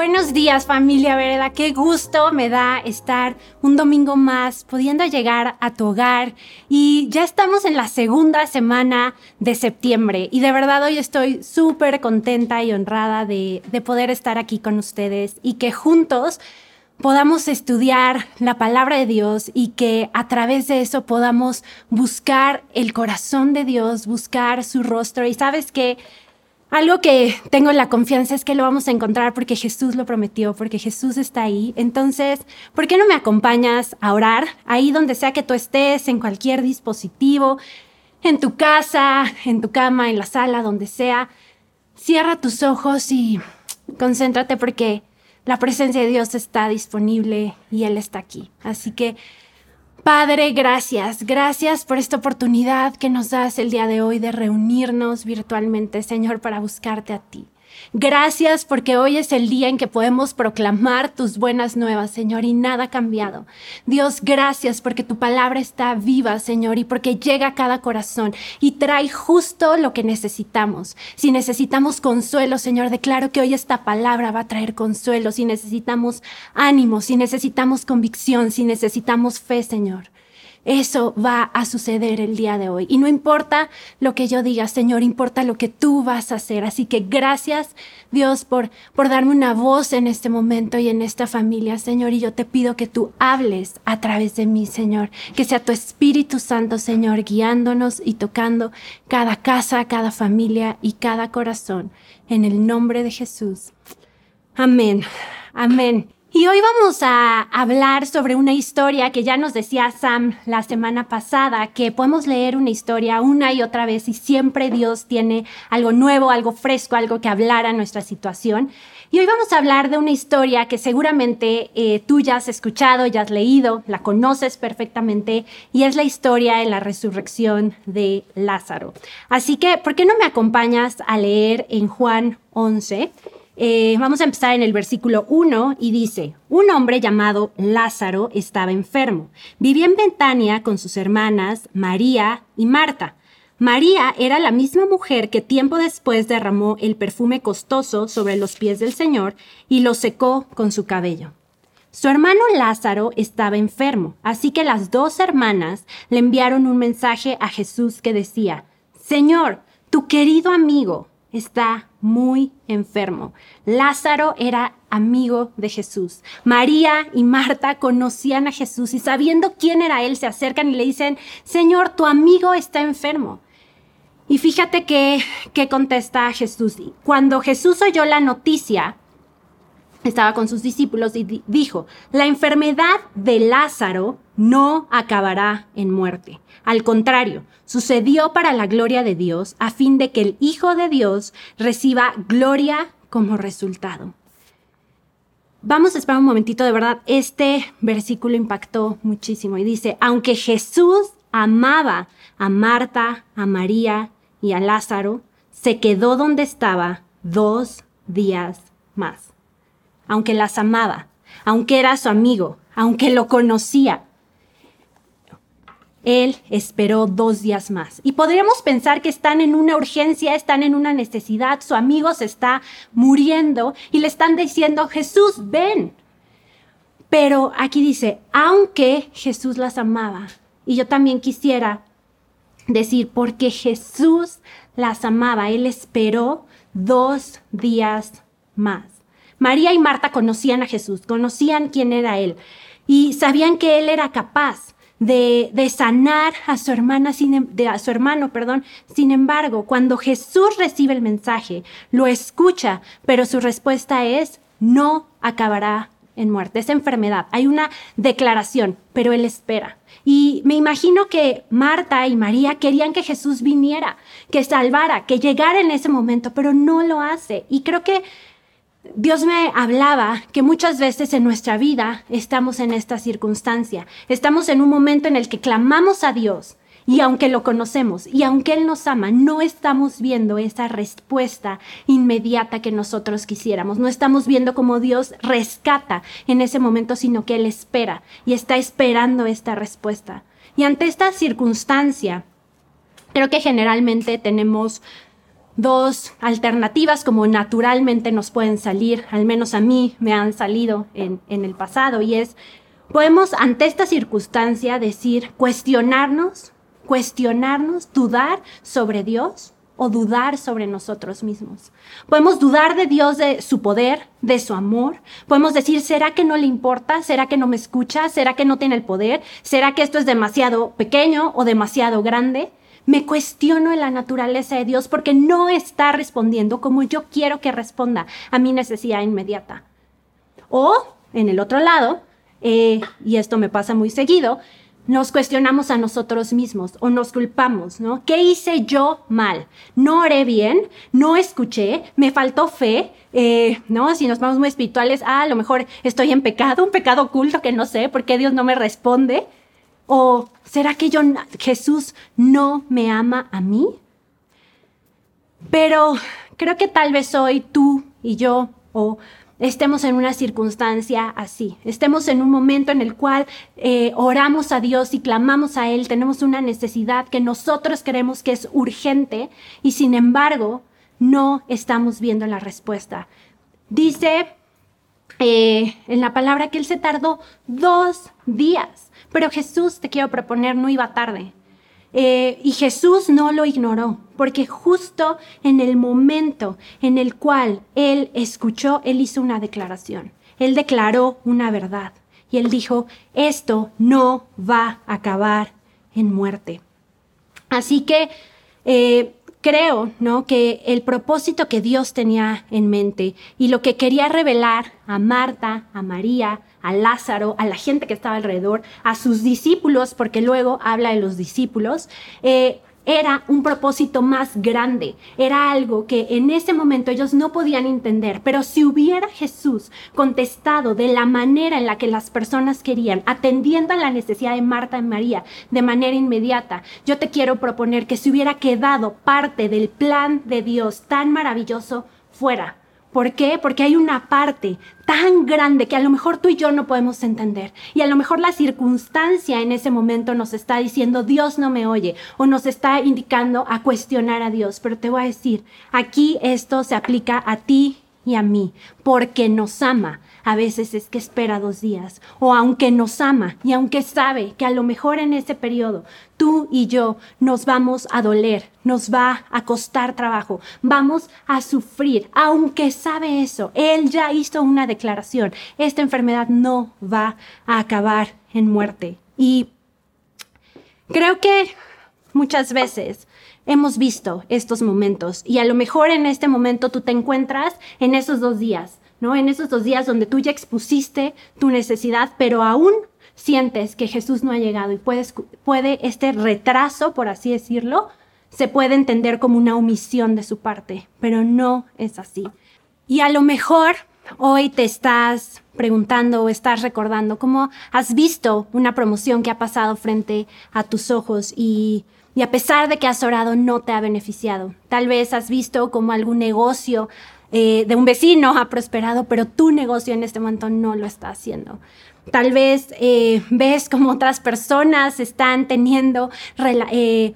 Buenos días familia Vereda, qué gusto me da estar un domingo más pudiendo llegar a tu hogar. Y ya estamos en la segunda semana de septiembre. Y de verdad hoy estoy súper contenta y honrada de, de poder estar aquí con ustedes y que juntos podamos estudiar la palabra de Dios y que a través de eso podamos buscar el corazón de Dios, buscar su rostro. Y sabes que algo que tengo la confianza es que lo vamos a encontrar porque Jesús lo prometió, porque Jesús está ahí. Entonces, ¿por qué no me acompañas a orar ahí donde sea que tú estés, en cualquier dispositivo, en tu casa, en tu cama, en la sala, donde sea? Cierra tus ojos y concéntrate porque la presencia de Dios está disponible y Él está aquí. Así que Padre, gracias, gracias por esta oportunidad que nos das el día de hoy de reunirnos virtualmente, Señor, para buscarte a ti. Gracias porque hoy es el día en que podemos proclamar tus buenas nuevas, Señor, y nada ha cambiado. Dios, gracias porque tu palabra está viva, Señor, y porque llega a cada corazón y trae justo lo que necesitamos. Si necesitamos consuelo, Señor, declaro que hoy esta palabra va a traer consuelo. Si necesitamos ánimo, si necesitamos convicción, si necesitamos fe, Señor. Eso va a suceder el día de hoy. Y no importa lo que yo diga, Señor, importa lo que tú vas a hacer. Así que gracias, Dios, por, por darme una voz en este momento y en esta familia, Señor. Y yo te pido que tú hables a través de mí, Señor. Que sea tu Espíritu Santo, Señor, guiándonos y tocando cada casa, cada familia y cada corazón. En el nombre de Jesús. Amén. Amén. Y hoy vamos a hablar sobre una historia que ya nos decía Sam la semana pasada, que podemos leer una historia una y otra vez y siempre Dios tiene algo nuevo, algo fresco, algo que hablar a nuestra situación. Y hoy vamos a hablar de una historia que seguramente eh, tú ya has escuchado, ya has leído, la conoces perfectamente, y es la historia de la resurrección de Lázaro. Así que, ¿por qué no me acompañas a leer en Juan 11? Eh, vamos a empezar en el versículo 1 y dice, un hombre llamado Lázaro estaba enfermo. Vivía en Betania con sus hermanas María y Marta. María era la misma mujer que tiempo después derramó el perfume costoso sobre los pies del Señor y lo secó con su cabello. Su hermano Lázaro estaba enfermo, así que las dos hermanas le enviaron un mensaje a Jesús que decía, Señor, tu querido amigo está muy enfermo. Lázaro era amigo de Jesús. María y Marta conocían a Jesús y sabiendo quién era él, se acercan y le dicen, Señor, tu amigo está enfermo. Y fíjate que, que contesta Jesús. Cuando Jesús oyó la noticia, estaba con sus discípulos y dijo, la enfermedad de Lázaro no acabará en muerte. Al contrario, sucedió para la gloria de Dios, a fin de que el Hijo de Dios reciba gloria como resultado. Vamos a esperar un momentito, de verdad, este versículo impactó muchísimo y dice, aunque Jesús amaba a Marta, a María y a Lázaro, se quedó donde estaba dos días más. Aunque las amaba, aunque era su amigo, aunque lo conocía, él esperó dos días más. Y podríamos pensar que están en una urgencia, están en una necesidad, su amigo se está muriendo y le están diciendo, Jesús, ven. Pero aquí dice, aunque Jesús las amaba, y yo también quisiera decir, porque Jesús las amaba, Él esperó dos días más. María y Marta conocían a Jesús, conocían quién era Él y sabían que Él era capaz de, sanar a su hermana, sin, em, de, a su hermano, perdón. Sin embargo, cuando Jesús recibe el mensaje, lo escucha, pero su respuesta es, no acabará en muerte, es enfermedad. Hay una declaración, pero él espera. Y me imagino que Marta y María querían que Jesús viniera, que salvara, que llegara en ese momento, pero no lo hace. Y creo que Dios me hablaba que muchas veces en nuestra vida estamos en esta circunstancia. Estamos en un momento en el que clamamos a Dios y aunque lo conocemos y aunque Él nos ama, no estamos viendo esa respuesta inmediata que nosotros quisiéramos. No estamos viendo cómo Dios rescata en ese momento, sino que Él espera y está esperando esta respuesta. Y ante esta circunstancia, creo que generalmente tenemos dos alternativas como naturalmente nos pueden salir, al menos a mí me han salido en, en el pasado, y es, podemos ante esta circunstancia decir, cuestionarnos, cuestionarnos, dudar sobre Dios o dudar sobre nosotros mismos. Podemos dudar de Dios, de su poder, de su amor. Podemos decir, ¿será que no le importa? ¿Será que no me escucha? ¿Será que no tiene el poder? ¿Será que esto es demasiado pequeño o demasiado grande? Me cuestiono en la naturaleza de Dios porque no está respondiendo como yo quiero que responda a mi necesidad inmediata. O, en el otro lado, eh, y esto me pasa muy seguido, nos cuestionamos a nosotros mismos o nos culpamos, ¿no? ¿Qué hice yo mal? No oré bien, no escuché, me faltó fe, eh, ¿no? Si nos vamos muy espirituales, ah, a lo mejor estoy en pecado, un pecado oculto que no sé por qué Dios no me responde. ¿O será que yo, Jesús no me ama a mí? Pero creo que tal vez hoy tú y yo, o estemos en una circunstancia así, estemos en un momento en el cual eh, oramos a Dios y clamamos a Él, tenemos una necesidad que nosotros creemos que es urgente y sin embargo no estamos viendo la respuesta. Dice eh, en la palabra que Él se tardó dos días pero Jesús, te quiero proponer, no iba tarde. Eh, y Jesús no lo ignoró, porque justo en el momento en el cual Él escuchó, Él hizo una declaración. Él declaró una verdad. Y Él dijo, esto no va a acabar en muerte. Así que eh, creo, ¿no? Que el propósito que Dios tenía en mente y lo que quería revelar a Marta, a María, a Lázaro, a la gente que estaba alrededor, a sus discípulos, porque luego habla de los discípulos, eh, era un propósito más grande, era algo que en ese momento ellos no podían entender, pero si hubiera Jesús contestado de la manera en la que las personas querían, atendiendo a la necesidad de Marta y María de manera inmediata, yo te quiero proponer que se hubiera quedado parte del plan de Dios tan maravilloso fuera ¿Por qué? Porque hay una parte tan grande que a lo mejor tú y yo no podemos entender. Y a lo mejor la circunstancia en ese momento nos está diciendo Dios no me oye o nos está indicando a cuestionar a Dios. Pero te voy a decir, aquí esto se aplica a ti y a mí, porque nos ama. A veces es que espera dos días, o aunque nos ama y aunque sabe que a lo mejor en ese periodo tú y yo nos vamos a doler, nos va a costar trabajo, vamos a sufrir, aunque sabe eso, él ya hizo una declaración, esta enfermedad no va a acabar en muerte. Y creo que muchas veces hemos visto estos momentos y a lo mejor en este momento tú te encuentras en esos dos días, En esos dos días donde tú ya expusiste tu necesidad, pero aún sientes que Jesús no ha llegado y puede este retraso, por así decirlo, se puede entender como una omisión de su parte, pero no es así. Y a lo mejor hoy te estás preguntando o estás recordando cómo has visto una promoción que ha pasado frente a tus ojos y a pesar de que has orado no te ha beneficiado. Tal vez has visto como algún negocio eh, de un vecino ha prosperado, pero tu negocio en este momento no lo está haciendo. Tal vez eh, ves como otras personas están teniendo eh,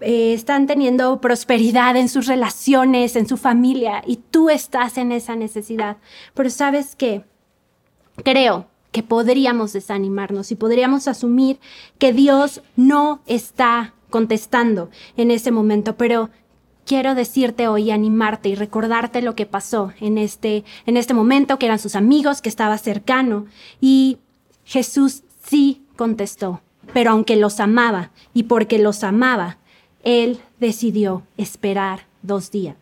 están teniendo prosperidad en sus relaciones, en su familia, y tú estás en esa necesidad. Pero sabes qué? Creo que podríamos desanimarnos y podríamos asumir que Dios no está contestando en ese momento, pero quiero decirte hoy, animarte y recordarte lo que pasó en este, en este momento, que eran sus amigos, que estaba cercano. Y Jesús sí contestó, pero aunque los amaba y porque los amaba, Él decidió esperar dos días.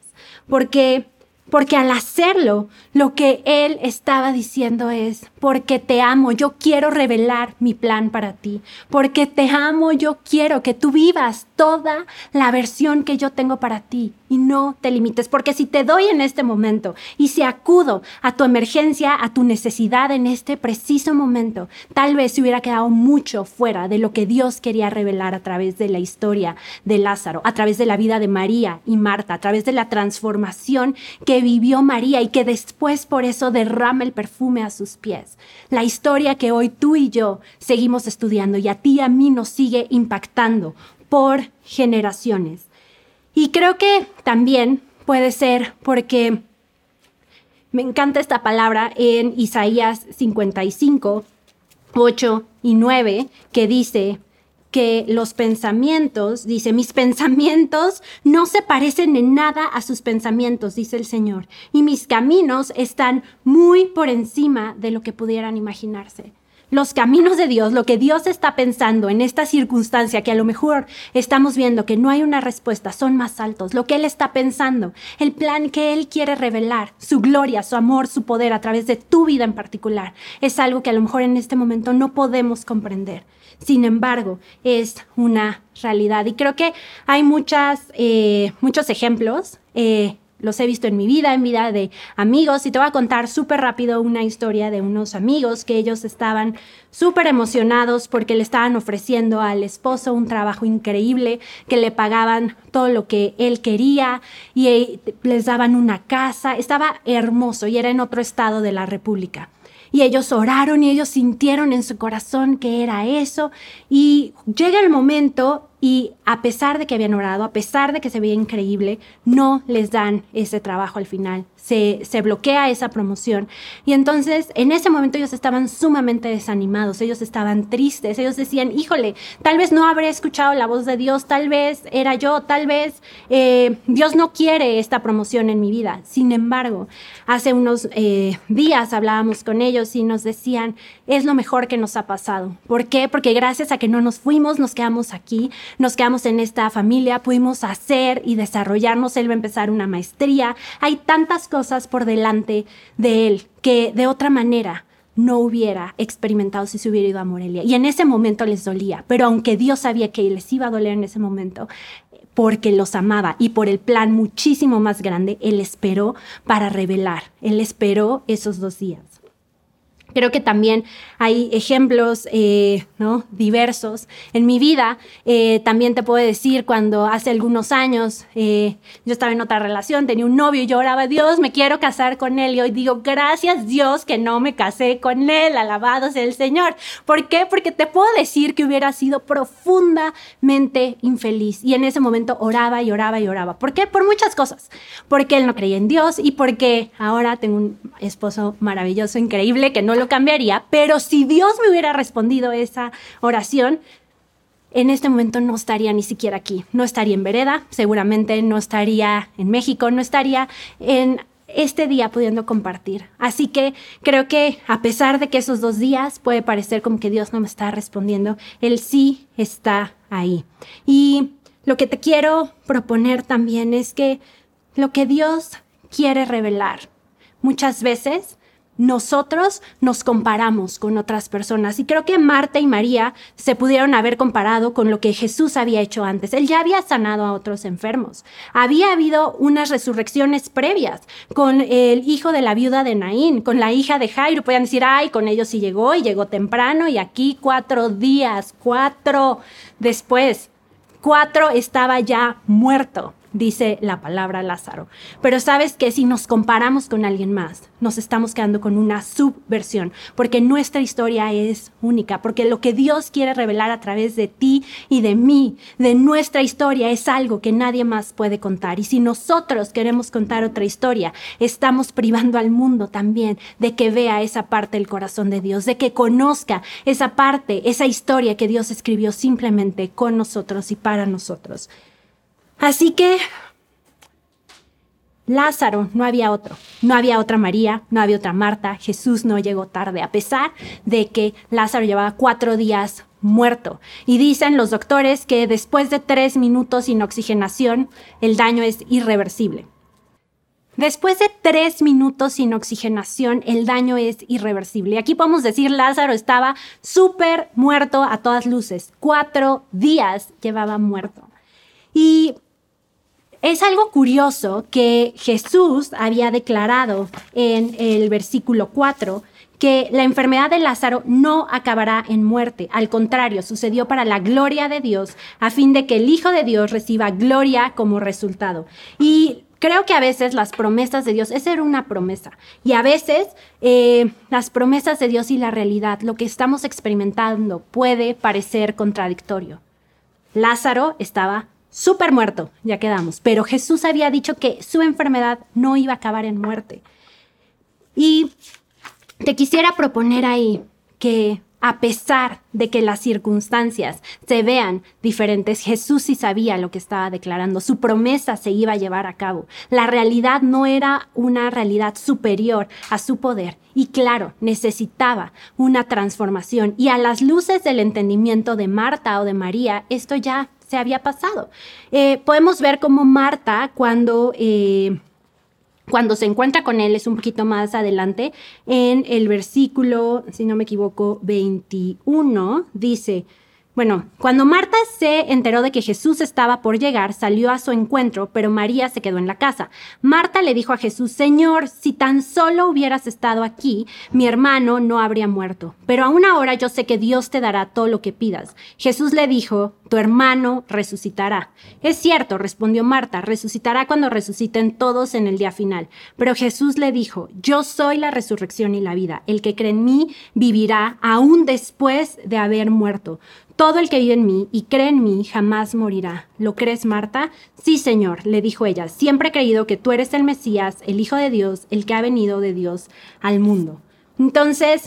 Porque porque al hacerlo, lo que él estaba diciendo es, porque te amo, yo quiero revelar mi plan para ti. Porque te amo, yo quiero que tú vivas toda la versión que yo tengo para ti. y no te limites, porque si te doy en este momento y si acudo a tu emergencia, a tu necesidad en este preciso momento, tal vez se hubiera quedado mucho fuera de lo que Dios quería revelar a través de la historia de Lázaro, a través de la vida de María y Marta, a través de la transformación que vivió María y que después por eso derrama el perfume a sus pies. La historia que hoy tú y yo seguimos estudiando y a ti y a mí nos sigue impactando por generaciones. Y creo que también puede ser porque me encanta esta palabra en Isaías 55, 8 y 9, que dice que los pensamientos, dice, mis pensamientos no se parecen en nada a sus pensamientos, dice el Señor, y mis caminos están muy por encima de lo que pudieran imaginarse los caminos de Dios, lo que Dios está pensando en esta circunstancia que a lo mejor estamos viendo que no hay una respuesta, son más altos. Lo que Él está pensando, el plan que Él quiere revelar, su gloria, su amor, su poder a través de tu vida en particular, es algo que a lo mejor en este momento no podemos comprender. Sin embargo, es una realidad. Y creo que hay muchas, eh, muchos ejemplos. Eh, los he visto en mi vida, en vida de amigos, y te voy a contar súper rápido una historia de unos amigos que ellos estaban súper emocionados porque le estaban ofreciendo al esposo un trabajo increíble, que le pagaban todo lo que él quería y eh, les daban una casa, estaba hermoso y era en otro estado de la República. Y ellos oraron y ellos sintieron en su corazón que era eso. Y llega el momento y a pesar de que habían orado, a pesar de que se veía increíble, no les dan ese trabajo al final. Se, se, bloquea esa promoción. Y entonces, en ese momento ellos estaban sumamente desanimados, ellos estaban tristes, ellos decían, híjole, tal vez no habré escuchado la voz de Dios, tal vez era yo, tal vez eh, Dios no quiere esta promoción en mi vida. Sin embargo, hace unos eh, días hablábamos con ellos y nos decían, es lo mejor que nos ha pasado. ¿Por qué? Porque gracias a que no nos fuimos, nos quedamos aquí, nos quedamos en esta familia, pudimos hacer y desarrollarnos, él va a empezar una maestría, hay tantas cosas por delante de él que de otra manera no hubiera experimentado si se hubiera ido a Morelia. Y en ese momento les dolía, pero aunque Dios sabía que les iba a doler en ese momento, porque los amaba y por el plan muchísimo más grande, Él esperó para revelar, Él esperó esos dos días. Creo que también hay ejemplos eh, ¿no? diversos. En mi vida eh, también te puedo decir cuando hace algunos años eh, yo estaba en otra relación, tenía un novio y yo oraba, Dios, me quiero casar con él. Y hoy digo, gracias Dios que no me casé con él, alabado sea el Señor. ¿Por qué? Porque te puedo decir que hubiera sido profundamente infeliz. Y en ese momento oraba y oraba y oraba. ¿Por qué? Por muchas cosas. Porque él no creía en Dios y porque ahora tengo un esposo maravilloso, increíble, que no lo cambiaría, pero si Dios me hubiera respondido esa oración, en este momento no estaría ni siquiera aquí, no estaría en Vereda, seguramente no estaría en México, no estaría en este día pudiendo compartir. Así que creo que a pesar de que esos dos días puede parecer como que Dios no me está respondiendo, Él sí está ahí. Y lo que te quiero proponer también es que lo que Dios quiere revelar muchas veces nosotros nos comparamos con otras personas. Y creo que Marta y María se pudieron haber comparado con lo que Jesús había hecho antes. Él ya había sanado a otros enfermos. Había habido unas resurrecciones previas con el hijo de la viuda de Naín, con la hija de Jairo. Podían decir, ay, con ellos sí llegó y llegó temprano y aquí cuatro días, cuatro después, cuatro estaba ya muerto dice la palabra Lázaro. Pero sabes que si nos comparamos con alguien más, nos estamos quedando con una subversión, porque nuestra historia es única, porque lo que Dios quiere revelar a través de ti y de mí, de nuestra historia, es algo que nadie más puede contar. Y si nosotros queremos contar otra historia, estamos privando al mundo también de que vea esa parte del corazón de Dios, de que conozca esa parte, esa historia que Dios escribió simplemente con nosotros y para nosotros. Así que Lázaro, no había otro, no había otra María, no había otra Marta, Jesús no llegó tarde, a pesar de que Lázaro llevaba cuatro días muerto. Y dicen los doctores que después de tres minutos sin oxigenación, el daño es irreversible. Después de tres minutos sin oxigenación, el daño es irreversible. Y aquí podemos decir, Lázaro estaba súper muerto a todas luces. Cuatro días llevaba muerto. Y es algo curioso que Jesús había declarado en el versículo 4 que la enfermedad de Lázaro no acabará en muerte. Al contrario, sucedió para la gloria de Dios, a fin de que el Hijo de Dios reciba gloria como resultado. Y creo que a veces las promesas de Dios, esa era una promesa, y a veces eh, las promesas de Dios y la realidad, lo que estamos experimentando puede parecer contradictorio. Lázaro estaba súper muerto, ya quedamos, pero Jesús había dicho que su enfermedad no iba a acabar en muerte. Y te quisiera proponer ahí que a pesar de que las circunstancias se vean diferentes, Jesús sí sabía lo que estaba declarando, su promesa se iba a llevar a cabo. La realidad no era una realidad superior a su poder y claro, necesitaba una transformación y a las luces del entendimiento de Marta o de María, esto ya se había pasado. Eh, podemos ver cómo Marta cuando... Eh, cuando se encuentra con él es un poquito más adelante, en el versículo, si no me equivoco, 21, dice, bueno, cuando Marta se enteró de que Jesús estaba por llegar, salió a su encuentro, pero María se quedó en la casa. Marta le dijo a Jesús, Señor, si tan solo hubieras estado aquí, mi hermano no habría muerto. Pero aún ahora yo sé que Dios te dará todo lo que pidas. Jesús le dijo, tu hermano resucitará. Es cierto, respondió Marta, resucitará cuando resuciten todos en el día final. Pero Jesús le dijo, yo soy la resurrección y la vida. El que cree en mí vivirá aún después de haber muerto. Todo el que vive en mí y cree en mí jamás morirá. ¿Lo crees, Marta? Sí, Señor, le dijo ella. Siempre he creído que tú eres el Mesías, el Hijo de Dios, el que ha venido de Dios al mundo. Entonces,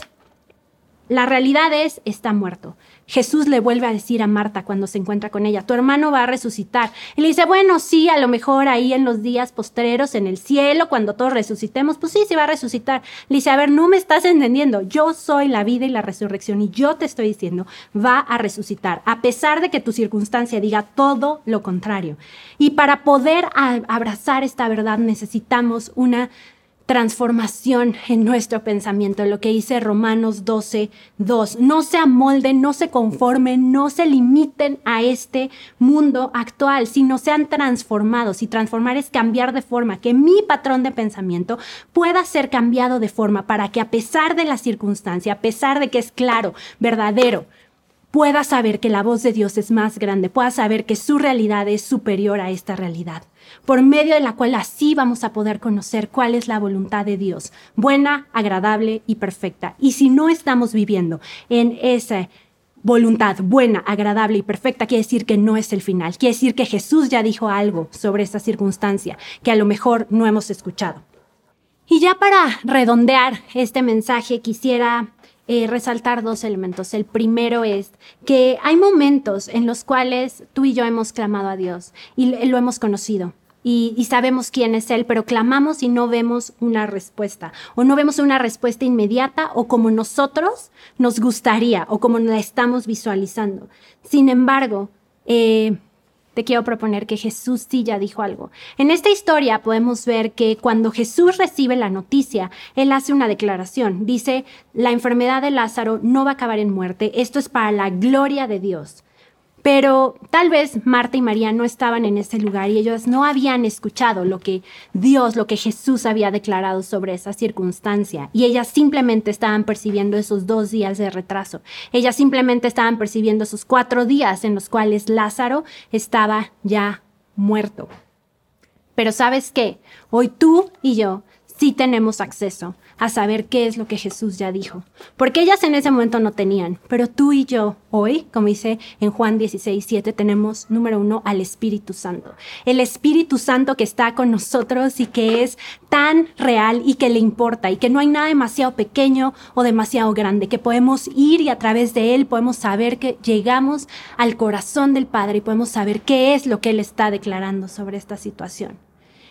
la realidad es, está muerto. Jesús le vuelve a decir a Marta cuando se encuentra con ella, tu hermano va a resucitar. Y le dice, bueno, sí, a lo mejor ahí en los días postreros, en el cielo, cuando todos resucitemos, pues sí, sí va a resucitar. Le dice, a ver, no me estás entendiendo, yo soy la vida y la resurrección y yo te estoy diciendo, va a resucitar, a pesar de que tu circunstancia diga todo lo contrario. Y para poder abrazar esta verdad necesitamos una transformación en nuestro pensamiento, lo que dice Romanos 12, 2. No se amolden, no se conformen, no se limiten a este mundo actual, sino sean transformados. Y transformar es cambiar de forma, que mi patrón de pensamiento pueda ser cambiado de forma para que a pesar de la circunstancia, a pesar de que es claro, verdadero, pueda saber que la voz de Dios es más grande, pueda saber que su realidad es superior a esta realidad por medio de la cual así vamos a poder conocer cuál es la voluntad de Dios, buena, agradable y perfecta. Y si no estamos viviendo en esa voluntad buena, agradable y perfecta, quiere decir que no es el final, quiere decir que Jesús ya dijo algo sobre esta circunstancia que a lo mejor no hemos escuchado. Y ya para redondear este mensaje, quisiera eh, resaltar dos elementos. El primero es que hay momentos en los cuales tú y yo hemos clamado a Dios y lo hemos conocido. Y, sabemos quién es Él, pero clamamos y no vemos una respuesta, o no vemos una respuesta inmediata o como nosotros nos gustaría o como la estamos visualizando. Sin embargo, eh, te quiero proponer que Jesús sí ya dijo algo. En esta historia podemos ver que cuando Jesús recibe la noticia, Él hace una declaración. Dice, la enfermedad de Lázaro no va a acabar en muerte, esto es para la gloria de Dios. Pero tal vez Marta y María no estaban en ese lugar y ellos no habían escuchado lo que Dios, lo que Jesús había declarado sobre esa circunstancia. Y ellas simplemente estaban percibiendo esos dos días de retraso. Ellas simplemente estaban percibiendo esos cuatro días en los cuales Lázaro estaba ya muerto. Pero sabes qué? Hoy tú y yo sí tenemos acceso a saber qué es lo que Jesús ya dijo. Porque ellas en ese momento no tenían, pero tú y yo hoy, como dice en Juan 16, 7, tenemos número uno al Espíritu Santo. El Espíritu Santo que está con nosotros y que es tan real y que le importa y que no hay nada demasiado pequeño o demasiado grande, que podemos ir y a través de él podemos saber que llegamos al corazón del Padre y podemos saber qué es lo que él está declarando sobre esta situación.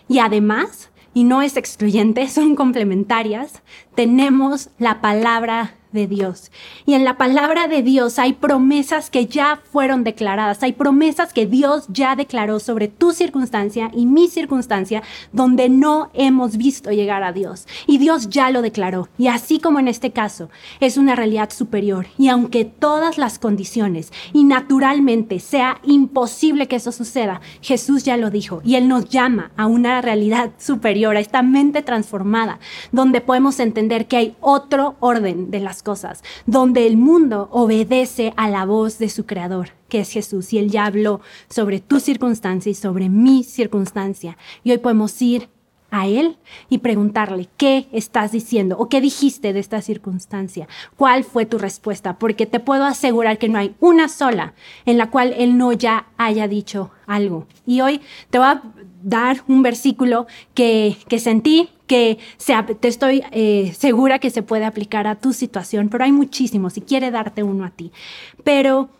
Y además, y no es excluyente, son complementarias, tenemos la palabra de Dios. Y en la palabra de Dios hay promesas que ya fueron declaradas, hay promesas que Dios ya declaró sobre tu circunstancia y mi circunstancia donde no hemos visto llegar a Dios. Y Dios ya lo declaró. Y así como en este caso, es una realidad superior. Y aunque todas las condiciones y naturalmente sea imposible que eso suceda, Jesús ya lo dijo. Y Él nos llama a una realidad superior, a esta mente transformada, donde podemos entender que hay otro orden de las cosas, donde el mundo obedece a la voz de su creador, que es Jesús. Y él ya habló sobre tu circunstancia y sobre mi circunstancia. Y hoy podemos ir a Él y preguntarle, ¿qué estás diciendo o qué dijiste de esta circunstancia? ¿Cuál fue tu respuesta? Porque te puedo asegurar que no hay una sola en la cual Él no ya haya dicho algo. Y hoy te voy a dar un versículo que, que sentí que te estoy eh, segura que se puede aplicar a tu situación, pero hay muchísimos y quiere darte uno a ti. Pero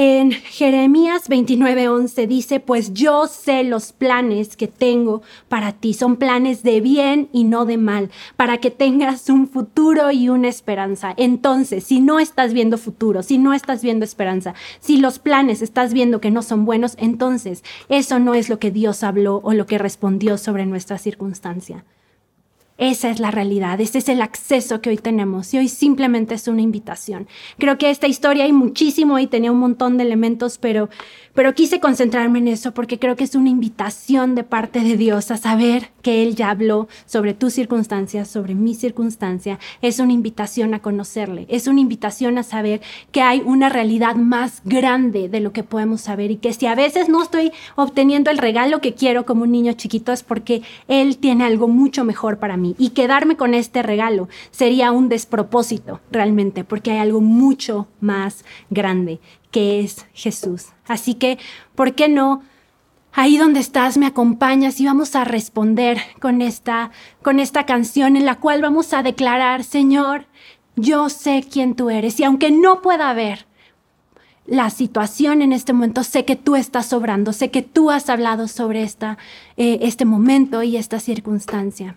en Jeremías 29:11 dice, pues yo sé los planes que tengo para ti, son planes de bien y no de mal, para que tengas un futuro y una esperanza. Entonces, si no estás viendo futuro, si no estás viendo esperanza, si los planes estás viendo que no son buenos, entonces eso no es lo que Dios habló o lo que respondió sobre nuestra circunstancia. Esa es la realidad, ese es el acceso que hoy tenemos y hoy simplemente es una invitación. Creo que esta historia hay muchísimo y tenía un montón de elementos, pero, pero quise concentrarme en eso porque creo que es una invitación de parte de Dios a saber que Él ya habló sobre tus circunstancias, sobre mi circunstancia. Es una invitación a conocerle, es una invitación a saber que hay una realidad más grande de lo que podemos saber y que si a veces no estoy obteniendo el regalo que quiero como un niño chiquito es porque Él tiene algo mucho mejor para y quedarme con este regalo sería un despropósito realmente, porque hay algo mucho más grande que es Jesús. Así que, ¿por qué no? Ahí donde estás, me acompañas y vamos a responder con esta, con esta canción en la cual vamos a declarar, Señor, yo sé quién tú eres y aunque no pueda ver la situación en este momento, sé que tú estás sobrando, sé que tú has hablado sobre esta, eh, este momento y esta circunstancia.